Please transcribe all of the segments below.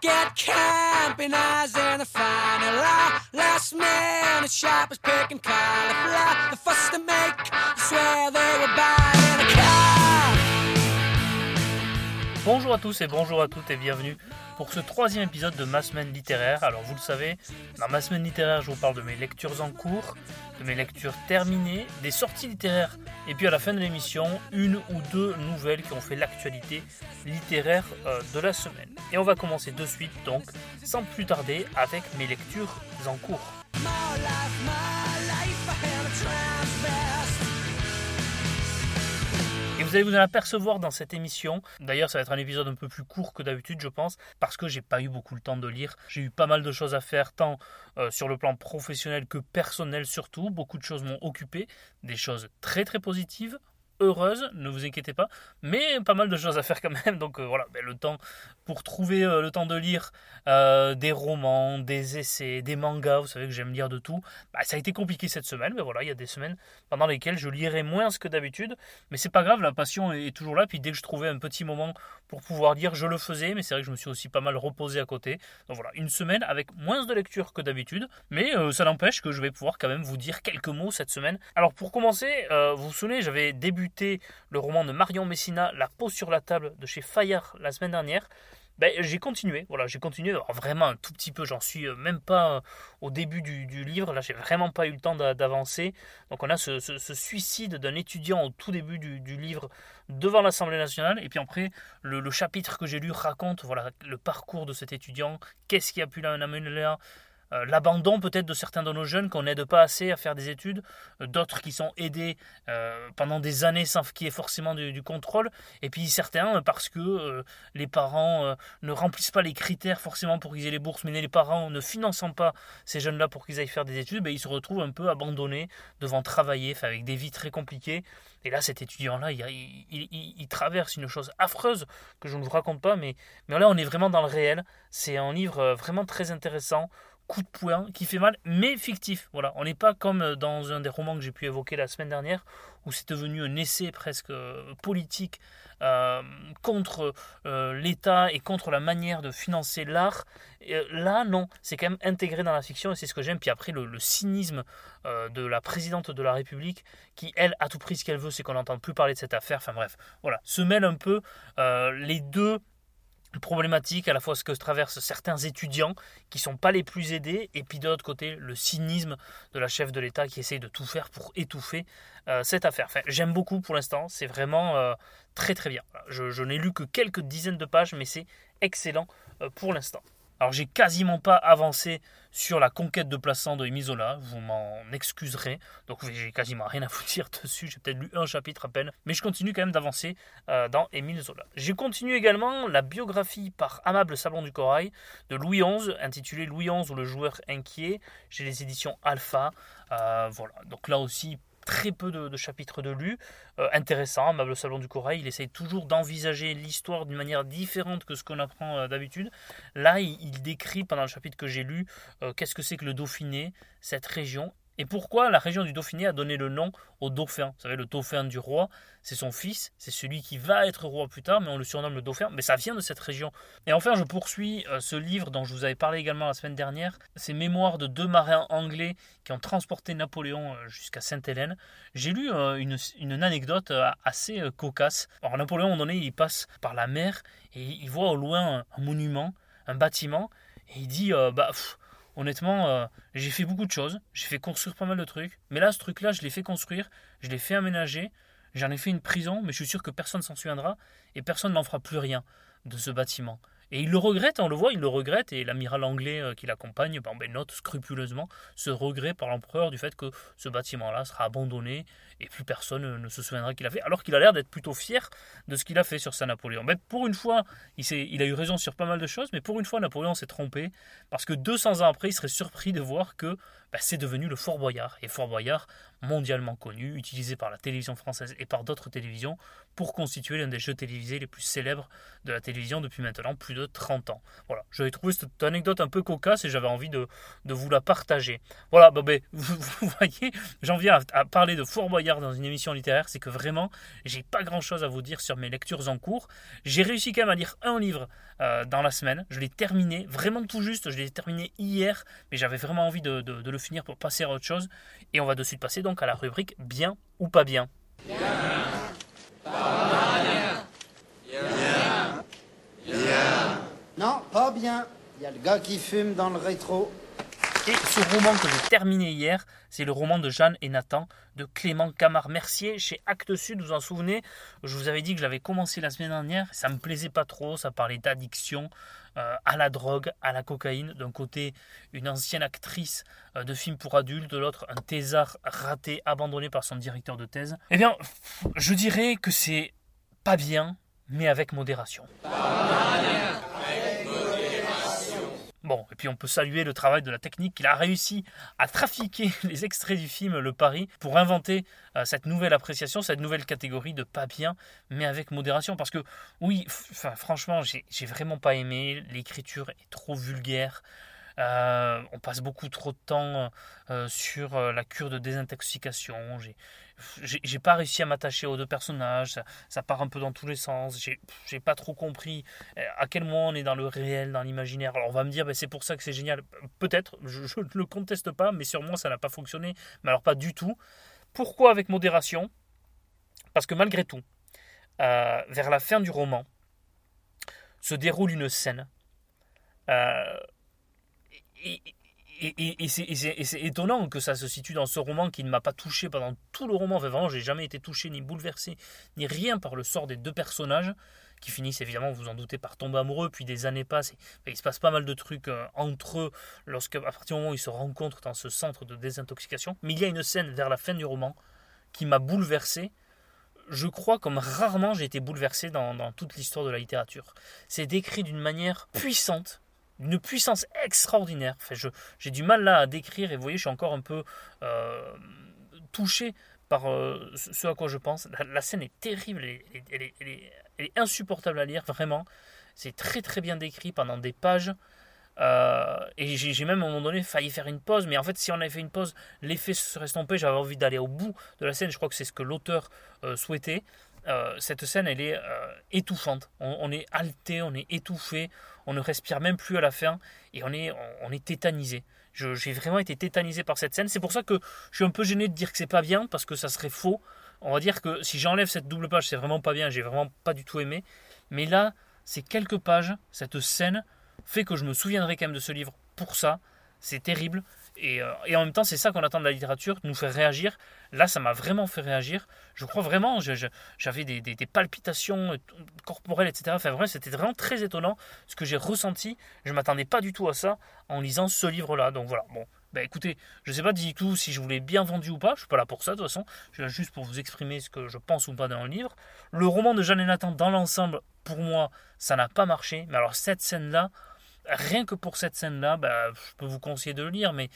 Get camping eyes and the final hour. Last man at shop is picking cauliflower. The fuss to make, I swear they were buying a car. Bonjour à tous et bonjour à toutes et bienvenue pour ce troisième épisode de ma semaine littéraire. Alors vous le savez, dans ma semaine littéraire je vous parle de mes lectures en cours, de mes lectures terminées, des sorties littéraires et puis à la fin de l'émission, une ou deux nouvelles qui ont fait l'actualité littéraire euh, de la semaine. Et on va commencer de suite donc, sans plus tarder, avec mes lectures en cours. Vous allez vous en apercevoir dans cette émission. D'ailleurs, ça va être un épisode un peu plus court que d'habitude, je pense, parce que j'ai pas eu beaucoup le temps de lire. J'ai eu pas mal de choses à faire, tant euh, sur le plan professionnel que personnel surtout. Beaucoup de choses m'ont occupé, des choses très très positives. Heureuses, ne vous inquiétez pas, mais pas mal de choses à faire quand même. Donc euh, voilà, ben, le temps pour trouver euh, le temps de lire euh, des romans, des essais, des mangas. Vous savez que j'aime lire de tout. Bah, ça a été compliqué cette semaine, mais voilà, il y a des semaines pendant lesquelles je lirai moins que d'habitude. Mais c'est pas grave, la passion est toujours là. Puis dès que je trouvais un petit moment pour pouvoir lire, je le faisais. Mais c'est vrai que je me suis aussi pas mal reposé à côté. Donc voilà, une semaine avec moins de lecture que d'habitude. Mais ça n'empêche que je vais pouvoir quand même vous dire quelques mots cette semaine. Alors pour commencer, vous vous souvenez, j'avais débuté le roman de Marion Messina, La peau sur la table de chez Fayard la semaine dernière. Ben, j'ai continué, voilà, j'ai continué, vraiment un tout petit peu, j'en suis euh, même pas euh, au début du, livre, là j'ai vraiment pas eu le temps d'a- d'avancer. Donc on a ce, suicide d'un étudiant au tout début du, livre devant l'Assemblée nationale, et puis après le, le chapitre que j'ai lu raconte voilà, le parcours de cet étudiant, qu'est-ce qui a pu l'amener là, euh, l'abandon peut-être de certains de nos jeunes qu'on n'aide pas assez à faire des études, euh, d'autres qui sont aidés euh, pendant des années sans qu'il y ait forcément du, contrôle, et puis certains parce que les parents ne remplissent pas les critères forcément pour qu'ils aient les bourses, mais les parents ne finançant pas ces jeunes-là pour qu'ils aillent faire des études, ben, ils se retrouvent un peu abandonnés devant travailler, avec des vies très compliquées. Et là, cet étudiant-là, il, il- traverse une chose affreuse que je ne vous raconte pas, mais, mais là, on est vraiment dans le réel. C'est un livre vraiment très intéressant, coup de poing, qui fait mal, mais fictif. Voilà, on n'est pas comme euh, dans un des romans que j'ai pu évoquer la semaine dernière, où c'est devenu un essai presque euh, politique euh, contre l'État et contre la manière de financer l'art. Là, non, c'est quand même intégré dans la fiction et c'est ce que j'aime. Puis après, le, le cynisme de la présidente de la République, qui, elle, a tout pris ce qu'elle veut, c'est qu'on n'entend plus parler de cette affaire. Enfin bref, voilà, se mêlent un peu les deux problématiques, à la fois ce que traversent certains étudiants qui sont pas les plus aidés, et puis de l'autre côté, le cynisme de la chef de l'État qui essaye de tout faire pour étouffer euh, cette affaire. J'aime beaucoup pour l'instant, c'est vraiment euh, très très bien. Je n'ai lu que quelques dizaines de pages, mais c'est excellent euh, pour l'instant. Alors j'ai quasiment pas avancé sur la conquête de Plassans de Émile Zola, vous m'en excuserez, donc j'ai quasiment rien à vous dire dessus, j'ai peut-être lu un chapitre à peine, mais je continue quand même d'avancer euh, dans Émile Zola. J'ai continué également la biographie par Amable Sablon du Corail de Louis XI, intitulée Louis XI ou le joueur inquiet, j'ai les éditions Alpha, Euh, voilà, donc là aussi très peu de, chapitres de lus, euh, intéressant, Amable Salon du Corail, il essaye toujours d'envisager l'histoire d'une manière différente que ce qu'on apprend euh, d'habitude. Là, il, il décrit pendant le chapitre que j'ai lu euh, qu'est-ce que c'est que le Dauphiné, cette région, et pourquoi la région du Dauphiné a donné le nom au dauphin? Vous savez, le dauphin du roi, c'est son fils, c'est celui qui va être roi plus tard, mais on le surnomme le dauphin, mais ça vient de cette région. Et enfin, je poursuis euh, ce livre dont je vous avais parlé également la semaine dernière, ces mémoires de deux marins anglais qui ont transporté Napoléon euh, jusqu'à Sainte-Hélène. J'ai lu euh, une, anecdote assez cocasse. Alors Napoléon, à un moment donné, il passe par la mer et il voit au loin un, monument, un bâtiment, et il dit, bah, pff, honnêtement, euh, j'ai fait beaucoup de choses, j'ai fait construire pas mal de trucs, mais là, ce truc-là, je l'ai fait construire, je l'ai fait aménager, j'en ai fait une prison, mais je suis sûr que personne s'en souviendra. Et personne n'en fera plus rien de ce bâtiment. Et il le regrette, on le voit, il le regrette, et l'amiral anglais euh, qui l'accompagne ben, note scrupuleusement ce regret par l'empereur du fait que ce bâtiment-là sera abandonné et plus personne euh, ne se souviendra qu'il a fait, alors qu'il a l'air d'être plutôt fier de ce qu'il a fait sur Saint-Napoléon. Ben, pour une fois, il a eu raison sur pas mal de choses, mais pour une fois, Napoléon s'est trompé, parce que 200 ans après, il serait surpris de voir que ben, c'est devenu le Fort Boyard. Et Fort Boyard, mondialement connu, utilisé par la télévision française et par d'autres télévisions pour constituer l'un des jeux télévisés les plus célèbres de la télévision depuis maintenant plus de 30 ans. Voilà, j'avais trouvé cette anecdote un peu cocasse et j'avais envie de, vous la partager. Voilà, ben, vous, voyez, j'en viens à, parler de Fort Boyard dans une émission littéraire, c'est que vraiment, j'ai pas grand chose à vous dire sur mes lectures en cours. J'ai réussi quand même à lire un livre euh, dans la semaine, je l'ai terminé, vraiment tout juste, je l'ai terminé hier, mais j'avais vraiment envie de, le finir pour passer à autre chose. Et on va de suite passer donc à la rubrique bien ou pas bien. Non, pas bien. Il y a le gars qui fume dans le rétro. Et ce roman que j'ai terminé hier, c'est le roman de Jeanne et Nathan de Clément Camard-Mercier chez Actes Sud. Vous vous en souvenez? Je vous avais dit que je l'avais commencé la semaine dernière. Ça me plaisait pas trop. Ça parlait d'addiction euh, à la drogue, à la cocaïne. D'un côté, une ancienne actrice euh, de films pour adultes. De l'autre, un thésard raté, abandonné par son directeur de thèse. Eh bien, je dirais que c'est pas bien, mais avec modération. Bon, et puis on peut saluer le travail de la technique qu'il a réussi à trafiquer les extraits du film Le Paris pour inventer euh, cette nouvelle appréciation, cette nouvelle catégorie de pas bien, mais avec modération. Parce que oui, franchement, j'ai vraiment pas aimé. L'écriture est trop vulgaire. Euh, on passe beaucoup trop de temps euh, sur la cure de désintoxication j'ai pas réussi à m'attacher aux deux personnages, ça, part un peu dans tous les sens, j'ai pas trop compris euh, à quel moment on est dans le réel, dans l'imaginaire. Alors on va me dire, ben, c'est pour ça que c'est génial. Peut-être, je ne le conteste pas, mais moi ça n'a pas fonctionné, mais alors pas du tout. Pourquoi avec modération? Parce que malgré tout, euh, vers la fin du roman, se déroule une scène. Euh, et, et, c'est étonnant que ça se situe dans ce roman qui ne m'a pas touché pendant tout le roman. Enfin, vraiment, j'ai jamais été touché ni bouleversé, ni rien par le sort des deux personnages qui finissent évidemment, vous en doutez, par tomber amoureux. Puis des années passent, il se passe pas mal de trucs euh, entre eux lorsque, à partir du moment où ils se rencontrent dans ce centre de désintoxication. Mais il y a une scène vers la fin du roman qui m'a bouleversé. Je crois comme rarement j'ai été bouleversé dans toute l'histoire de la littérature. C'est décrit d'une manière puissante une puissance extraordinaire. Enfin, j'ai du mal là à décrire et vous voyez, je suis encore un peu euh, touché par euh, ce à quoi je pense. La, scène est terrible, elle, est, insupportable à lire, vraiment. C'est très très bien décrit pendant des pages. Euh, et j'ai même à un moment donné failli faire une pause, mais en fait, si on avait fait une pause, l'effet se serait estompé. J'avais envie d'aller au bout de la scène. Je crois que c'est ce que l'auteur souhaitait. Cette scène, elle est étouffante. On, on, est halté, on est étouffé, on ne respire même plus à la fin et on est, on est tétanisé. J'ai vraiment été tétanisé par cette scène. C'est pour ça que je suis un peu gêné de dire que c'est pas bien parce que ça serait faux. On va dire que si j'enlève cette double page, c'est vraiment pas bien. J'ai vraiment pas du tout aimé. Mais là, ces quelques pages, cette scène fait que je me souviendrai quand même de ce livre pour ça. C'est terrible. Euh, et, en même temps, c'est ça qu'on attend de la littérature, nous faire réagir. Là, ça m'a vraiment fait réagir. Je crois vraiment, j'avais des, palpitations euh, corporelles, etc. Enfin, vrai, c'était vraiment très étonnant ce que j'ai ressenti. Je ne m'attendais pas du tout à ça en lisant ce livre-là. Donc voilà, bon. Ben écoutez, je ne sais pas du tout si je vous l'ai bien vendu ou pas, je ne suis pas là pour ça de toute façon, je suis là juste pour vous exprimer ce que je pense ou pas dans le livre. Le roman de Jeanne et Nathan, dans l'ensemble, pour moi, ça n'a pas marché, mais alors cette scène-là, rien que pour cette scène-là, bah, je peux vous conseiller de le lire, mais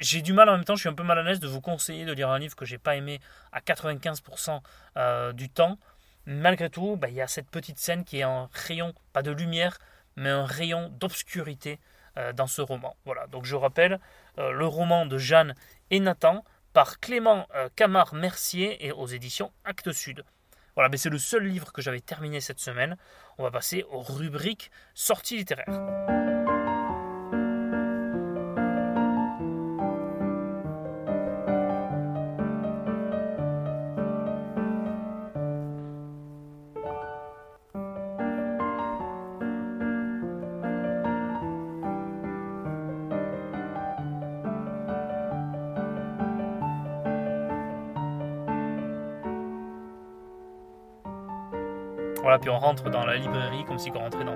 j'ai du mal en même temps, je suis un peu mal à l'aise de vous conseiller de lire un livre que j'ai pas aimé à 95% euh, du temps. Malgré tout, bah, il y a cette petite scène qui est un rayon, pas de lumière, mais un rayon d'obscurité euh, dans ce roman. Voilà, donc je rappelle euh, le roman de Jeanne et Nathan par Clément Camard-Mercier et aux éditions Actes Sud. Voilà, mais c'est le seul livre que j'avais terminé cette semaine. On va passer aux rubriques sorties littéraires. Voilà, puis on rentre dans la librairie comme si on rentrait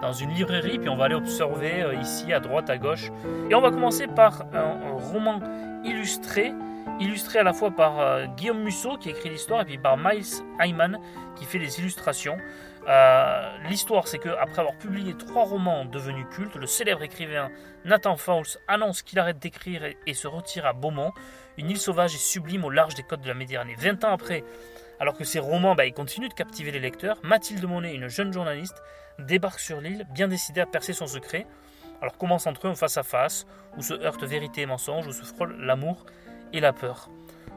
dans, une librairie, puis on va aller observer euh, ici à droite, à gauche. Et on va commencer par un, roman illustré illustré à la fois par euh, Guillaume Musso qui écrit l'histoire et puis par Miles Hyman qui fait les illustrations. Euh, l'histoire, c'est que après avoir publié trois romans devenus cultes, le célèbre écrivain Nathan Fowles annonce qu'il arrête d'écrire et, se retire à Beaumont, une île sauvage et sublime au large des côtes de la Méditerranée. 20 ans après, alors que ses romans bah, continuent de captiver les lecteurs, Mathilde Monet, une jeune journaliste, débarque sur l'île, bien décidée à percer son secret. Alors commence entre eux un face-à-face, où se heurtent vérité et mensonge, où se frôle l'amour et la peur.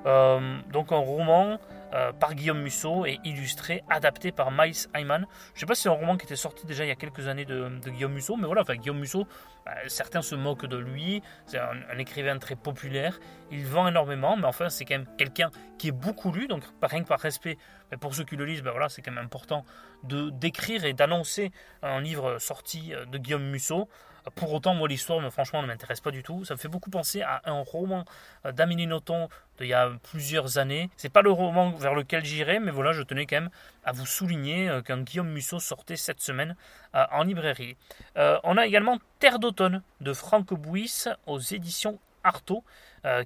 Euh, donc un roman euh, par Guillaume Musso et illustré, adapté par Miles Hyman. Je ne sais pas si c'est un roman qui était sorti déjà il y a quelques années de, Guillaume Musso, mais voilà, enfin, Guillaume Musso, bah, certains se moquent de lui, c'est un, écrivain très populaire, il vend énormément, mais enfin c'est quand même quelqu'un qui est beaucoup lu, donc rien que par respect pour ceux qui le lisent, ben voilà, c'est quand même important de d'écrire et d'annoncer un livre sorti de Guillaume Musso. Pour autant, moi, l'histoire, franchement, ne m'intéresse pas du tout. Ça me fait beaucoup penser à un roman d'Amélie Nothomb d'il y a plusieurs années. C'est pas le roman vers lequel j'irai, mais voilà, je tenais quand même à vous souligner euh, qu'un Guillaume Musso sortait cette semaine euh, en librairie. Euh, on a également Terre d'automne de Franck Bouis aux éditions Artaud.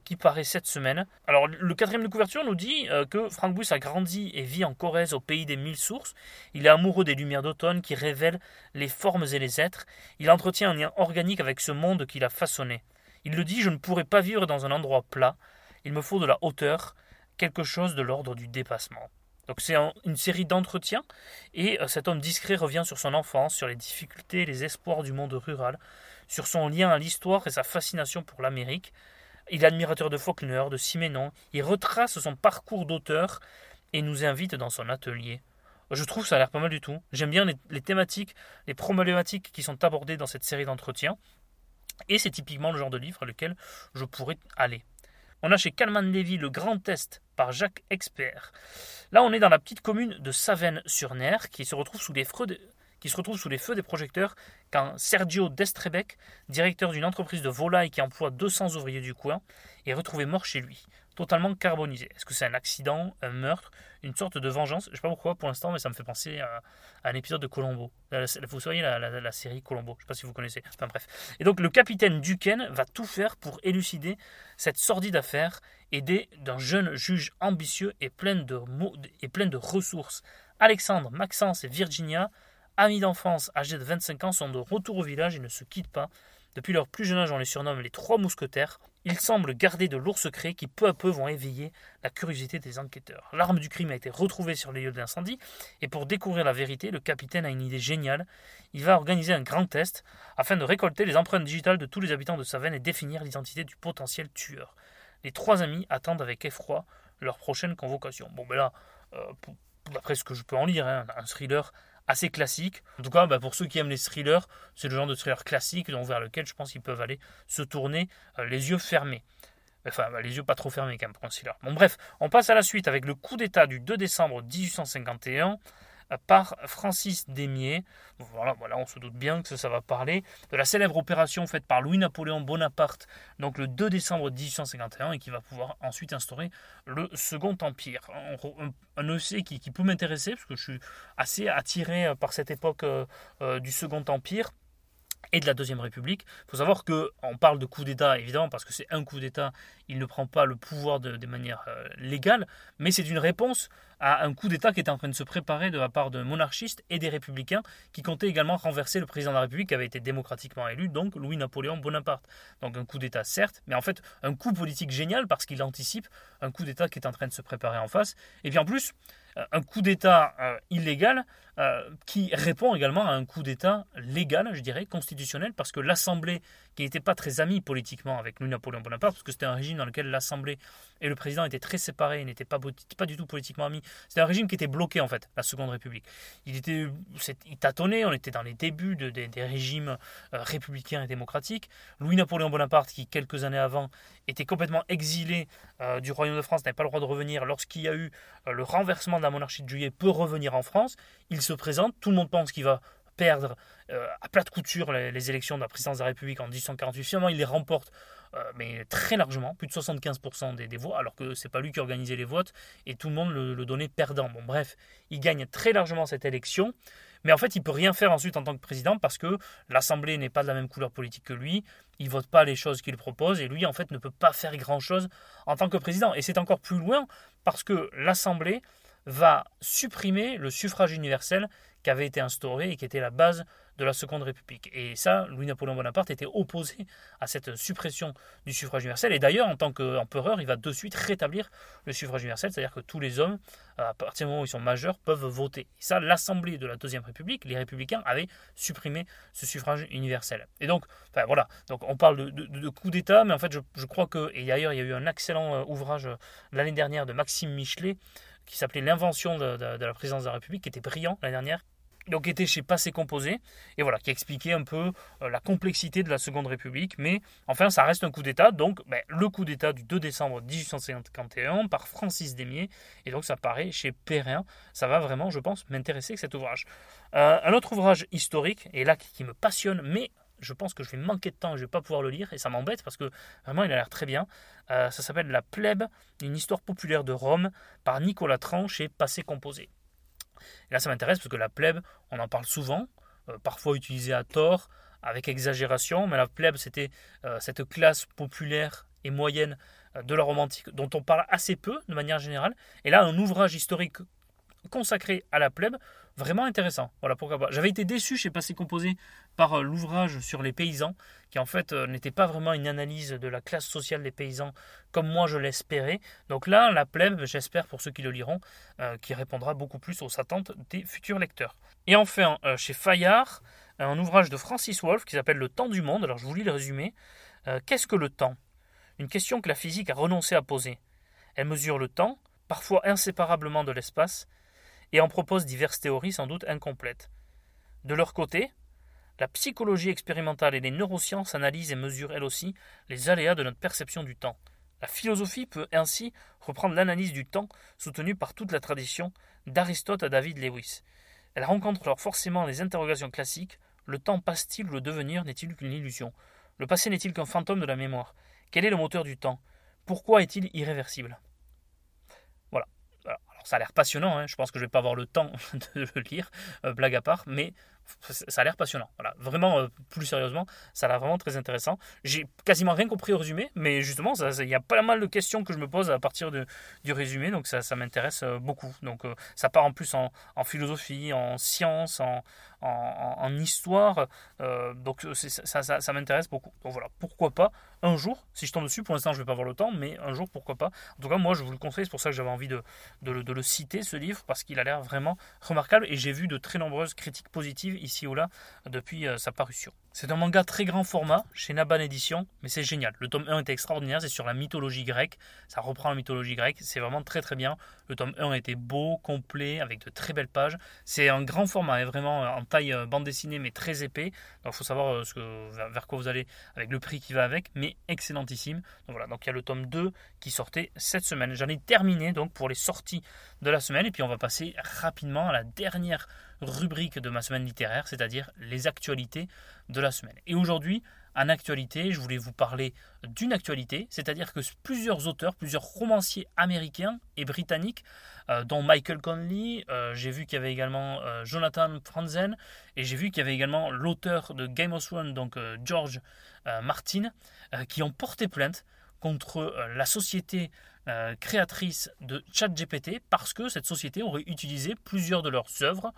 qui paraît cette semaine. Alors, le quatrième de couverture nous dit que Franck Bouis a grandi et vit en Corrèze au pays des mille sources. Il est amoureux des lumières d'automne qui révèlent les formes et les êtres. Il entretient un lien organique avec ce monde qu'il a façonné. Il le dit Je ne pourrais pas vivre dans un endroit plat. Il me faut de la hauteur, quelque chose de l'ordre du dépassement. Donc c'est une série d'entretiens et euh, cet homme discret revient sur son enfance, sur les difficultés les espoirs du monde rural, sur son lien à l'histoire et sa fascination pour l'Amérique. Il est admirateur de Faulkner, de Siménon, il retrace son parcours d'auteur et nous invite dans son atelier. Je trouve ça a l'air pas mal du tout. J'aime bien les, thématiques, les problématiques qui sont abordées dans cette série d'entretiens. Et c'est typiquement le genre de livre à lequel je pourrais aller. On a chez Calman Levy le Grand Test par Jacques Expert. Là, on est dans la petite commune de Savenne-sur-Ner qui se retrouve sous les qui se retrouve sous les feux des projecteurs quand Sergio Destrebec, directeur d'une entreprise de volailles qui emploie 200 ouvriers du coin, est retrouvé mort chez lui totalement carbonisé. Est-ce que c'est un accident, un meurtre, une sorte de vengeance? Je ne sais pas pourquoi pour l'instant, mais ça me fait penser à, un épisode de Colombo. Vous voyez la, série Colombo, je ne sais pas si vous connaissez. Enfin bref. Et donc le capitaine Duquesne va tout faire pour élucider cette sordide affaire, aidé d'un jeune juge ambitieux et plein de, et plein de ressources. Alexandre, Maxence et Virginia, amis d'enfance âgés de 25 ans, sont de retour au village et ne se quittent pas. Depuis leur plus jeune âge, on les surnomme les trois mousquetaires. Ils semblent garder de lourds secrets qui peu à peu vont éveiller la curiosité des enquêteurs. L'arme du crime a été retrouvée sur les lieux de l'incendie et pour découvrir la vérité, le capitaine a une idée géniale. Il va organiser un grand test afin de récolter les empreintes digitales de tous les habitants de Savenne et définir l'identité du potentiel tueur. Les trois amis attendent avec effroi leur prochaine convocation. Bon ben là, euh, d'après ce que je peux en lire, hein, un thriller assez classique. En tout cas, bah, pour ceux qui aiment les thrillers, c'est le genre de thriller classique vers lequel je pense qu'ils peuvent aller se tourner euh, les yeux fermés. Enfin, bah, les yeux pas trop fermés quand même pour un thriller. Bon, bref, on passe à la suite avec le coup d'État du 2 décembre 1851 par Francis Démier. Voilà, voilà, on se doute bien que ça va parler de la célèbre opération faite par Louis-Napoléon Bonaparte, donc le 2 décembre 1851, et qui va pouvoir ensuite instaurer le Second Empire. Un, EC qui, peut m'intéresser, parce que je suis assez attiré par cette époque euh, euh, du Second Empire et de la Deuxième République. Il faut savoir qu'on parle de coup d'État, évidemment, parce que c'est un coup d'État, il ne prend pas le pouvoir de, manière euh, légale, mais c'est une réponse à un coup d'État qui était en train de se préparer de la part de monarchistes et des républicains qui comptaient également renverser le président de la République qui avait été démocratiquement élu, donc Louis-Napoléon Bonaparte. Donc un coup d'État certes, mais en fait un coup politique génial parce qu'il anticipe un coup d'État qui est en train de se préparer en face. Et bien en plus, euh, un coup d'État euh, illégal euh, qui répond également à un coup d'État légal, je dirais, constitutionnel, parce que l'Assemblée, qui n'était pas très amie politiquement avec Louis-Napoléon Bonaparte, parce que c'était un régime dans lequel l'Assemblée et le président étaient très séparés, n'étaient pas, du tout politiquement amis. C'était un régime qui était bloqué, en fait, la Seconde République. Il, était, il tâtonnait, on était dans les débuts de, des régimes républicains et démocratiques. Louis-Napoléon Bonaparte, qui quelques années avant était complètement exilé du Royaume de France, n'avait pas le droit de revenir lorsqu'il y a eu le renversement de la monarchie de juillet, peut revenir en France. Se présente, tout le monde pense qu'il va perdre euh, à plate couture les, élections de la présidence de la République en 1848. Finalement, il les remporte, euh, mais très largement, plus de 75% des, voix, alors que c'est pas lui qui organisait les votes et tout le monde le, le, donnait perdant. Bon, bref, il gagne très largement cette élection. Mais en fait, il peut rien faire ensuite en tant que président parce que l'Assemblée n'est pas de la même couleur politique que lui. Il vote pas les choses qu'il propose et lui, en fait, ne peut pas faire grand-chose en tant que président. Et c'est encore plus loin parce que l'Assemblée va supprimer le suffrage universel qui avait été instauré et qui était la base de la Seconde République. Et ça, Louis-Napoléon Bonaparte était opposé à cette suppression du suffrage universel. Et d'ailleurs, en tant qu'empereur, il va de suite rétablir le suffrage universel, c'est-à-dire que tous les hommes, à partir du moment où ils sont majeurs, peuvent voter. Et ça, l'Assemblée de la Deuxième République, les républicains, avaient supprimé ce suffrage universel. Et donc, enfin, voilà, donc on parle de, coup d'État, mais en fait, je, crois que, et d'ailleurs, il y a eu un excellent euh, ouvrage euh, l'année dernière de Maxime Michelet, qui s'appelait L'invention de, de, la présidence de la République, qui était brillant l'année dernière, donc était chez Passé Composé, et voilà, qui expliquait un peu euh, la complexité de la Seconde République, mais enfin ça reste un coup d'État, donc ben, le coup d'État du 2 décembre 1851 par Francis Démier, et donc ça paraît chez Perrin, ça va vraiment, je pense, m'intéresser cet ouvrage. Euh, un autre ouvrage historique, et là qui, me passionne, mais je pense que je vais manquer de temps et je vais pas pouvoir le lire, et ça m'embête parce que vraiment il a l'air très bien, euh, ça s'appelle La Plèbe, une histoire populaire de Rome, par Nicolas Tranche chez Passé Composé. Et là, ça m'intéresse parce que la plèbe, on en parle souvent, euh, parfois utilisée à tort, avec exagération, mais la plèbe, c'était euh, cette classe populaire et moyenne euh, de la romantique dont on parle assez peu de manière générale. Et là, un ouvrage historique consacré à la plèbe, vraiment intéressant. Voilà pourquoi pas. J'avais été déçu chez Passé Composé par l'ouvrage sur les paysans, qui en fait euh, n'était pas vraiment une analyse de la classe sociale des paysans comme moi je l'espérais. Donc là, la plèbe, j'espère pour ceux qui le liront, euh, qui répondra beaucoup plus aux attentes des futurs lecteurs. Et enfin, chez Fayard, un ouvrage de Francis Wolff qui s'appelle Le temps du monde. Alors je vous lis le résumé. Qu'est-ce que le temps? Une question que la physique a renoncé à poser. Elle mesure le temps, parfois inséparablement de l'espace, et en propose diverses théories sans doute incomplètes. De leur côté, la psychologie expérimentale et les neurosciences analysent et mesurent elles aussi les aléas de notre perception du temps. La philosophie peut ainsi reprendre l'analyse du temps soutenue par toute la tradition, d'Aristote à David Lewis. Elle rencontre alors forcément les interrogations classiques le temps passe-t-il? Ou le devenir n'est-il qu'une illusion? Le passé n'est-il qu'un fantôme de la mémoire? Quel est le moteur du temps? Pourquoi est-il irréversible? Voilà. Alors, ça a l'air passionnant, hein. je pense que je ne vais pas avoir le temps de le lire, euh, blague à part, mais ça a l'air passionnant. Voilà, vraiment, euh, plus sérieusement, ça a l'air vraiment très intéressant. J'ai quasiment rien compris au résumé, mais justement, il y a pas mal de questions que je me pose à partir de, du résumé, donc ça, m'intéresse euh, beaucoup. Donc euh, ça part en plus en, philosophie, en sciences, en, en, histoire, donc ça, m'intéresse beaucoup. Donc voilà, pourquoi pas un jour, si je tombe dessus, pour l'instant je vais pas avoir le temps, mais un jour pourquoi pas. En tout cas, moi je vous le conseille, c'est pour ça que j'avais envie de, de le citer, ce livre, parce qu'il a l'air vraiment remarquable, et j'ai vu de très nombreuses critiques positives ici ou là depuis euh, sa parution. C'est un manga très grand format chez Naban Édition, mais c'est génial. Le tome 1 était extraordinaire, c'est sur la mythologie grecque, ça reprend la mythologie grecque, c'est vraiment très très bien. Le tome 1 était beau, complet, avec de très belles pages. C'est un grand format, hein, vraiment en taille euh, bande dessinée, mais très épais. Donc il faut savoir euh, vers quoi vous allez avec le prix qui va avec, mais excellentissime. Donc voilà, donc il y a le tome 2 qui sortait cette semaine. J'en ai terminé donc pour les sorties de la semaine, et puis on va passer rapidement à la dernière rubrique de ma semaine littéraire, c'est-à-dire les actualités de la semaine. Et aujourd'hui, en actualité, je voulais vous parler d'une actualité, c'est-à-dire que plusieurs auteurs, plusieurs romanciers américains et britanniques, euh, dont Michael Conley, euh, j'ai vu qu'il y avait également euh, Jonathan Franzen, et j'ai vu qu'il y avait également l'auteur de Game of Thrones, donc George Martin, qui ont porté plainte contre la société créatrice de ChatGPT parce que cette société aurait utilisé plusieurs de leurs œuvres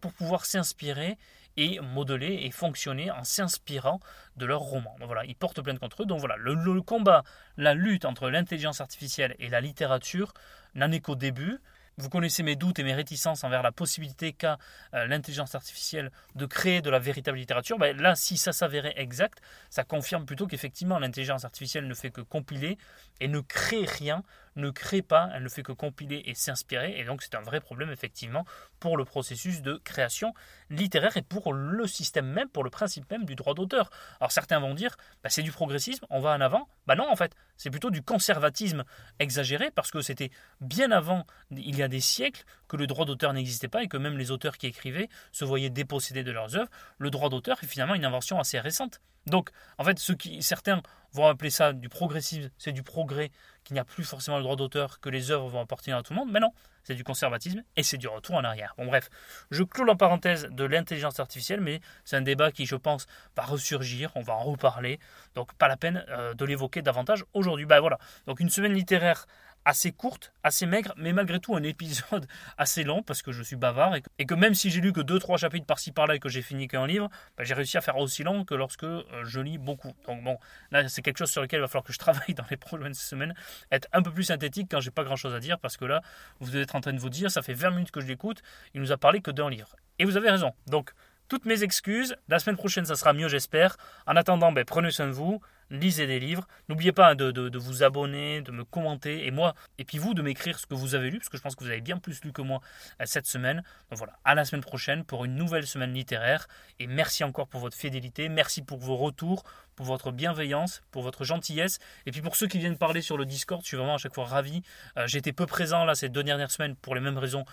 pour pouvoir s'inspirer et modeler et fonctionner en s'inspirant de leurs romans. Donc voilà, ils portent plainte contre eux. Donc voilà, le combat, la lutte entre l'intelligence artificielle et la littérature n'en est qu'au début. Vous connaissez mes doutes et mes réticences envers la possibilité qu'a euh, l'intelligence artificielle de créer de la véritable littérature. Ben là, si ça s'avérait exact, ça confirme plutôt qu'effectivement l'intelligence artificielle ne fait que compiler et ne crée rien, ne crée pas, elle ne fait que compiler et s'inspirer. Et donc c'est un vrai problème effectivement pour le processus de création littéraire et pour le système même, pour le principe même du droit d'auteur. Alors certains vont dire, ben, c'est du progressisme, on va en avant. Ben non, en fait, c'est plutôt du conservatisme exagéré parce que c'était bien avant, il y a des siècles que le droit d'auteur n'existait pas et que même les auteurs qui écrivaient se voyaient dépossédés de leurs œuvres. Le droit d'auteur est finalement une invention assez récente. Donc, en fait, ceux qui, certains vont appeler ça du progressisme, c'est du progrès, qu'il n'y a plus forcément le droit d'auteur, que les œuvres vont appartenir à tout le monde. Mais non, c'est du conservatisme et c'est du retour en arrière. Bon bref, je clôt la parenthèse de l'intelligence artificielle, mais c'est un débat qui, je pense, va ressurgir, on va en reparler, donc pas la peine euh, de l'évoquer davantage aujourd'hui. Ben voilà, donc une semaine littéraire assez courte, assez maigre, mais malgré tout un épisode assez long parce que je suis bavard et que, même si j'ai lu que 2-3 chapitres par-ci par-là et que j'ai fini qu'un livre, bah, j'ai réussi à faire aussi long que lorsque euh, je lis beaucoup. Donc bon, là c'est quelque chose sur lequel il va falloir que je travaille dans les prochaines semaines, être un peu plus synthétique quand j'ai pas grand-chose à dire parce que là, vous êtes en train de vous dire, ça fait 20 minutes que je l'écoute, il nous a parlé que d'un livre. Et vous avez raison. Donc, toutes mes excuses. La semaine prochaine, ça sera mieux, j'espère. En attendant, ben, prenez soin de vous lisez des livres. N'oubliez pas de, de, vous abonner, de me commenter, et moi, et puis vous, de m'écrire ce que vous avez lu, parce que je pense que vous avez bien plus lu que moi euh, cette semaine. Donc voilà, à la semaine prochaine pour une nouvelle semaine littéraire, et merci encore pour votre fidélité, merci pour vos retours, pour votre bienveillance, pour votre gentillesse, et puis pour ceux qui viennent parler sur le Discord, je suis vraiment à chaque fois ravi. Euh, J'étais peu présent là ces deux dernières semaines pour les mêmes raisons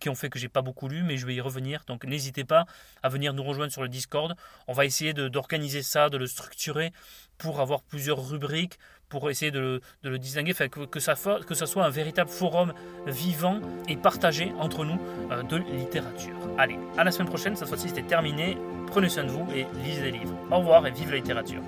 qui ont fait que j'ai pas beaucoup lu, mais je vais y revenir, donc n'hésitez pas à venir nous rejoindre sur le Discord. On va essayer d'organiser ça, de le structurer pour avoir plusieurs rubriques, pour essayer de le, distinguer, que, ça, que ça soit un véritable forum vivant et partagé entre nous euh, de littérature. Allez, à la semaine prochaine, cette fois-ci c'était terminé. Prenez soin de vous et lisez des livres. Au revoir et vive la littérature.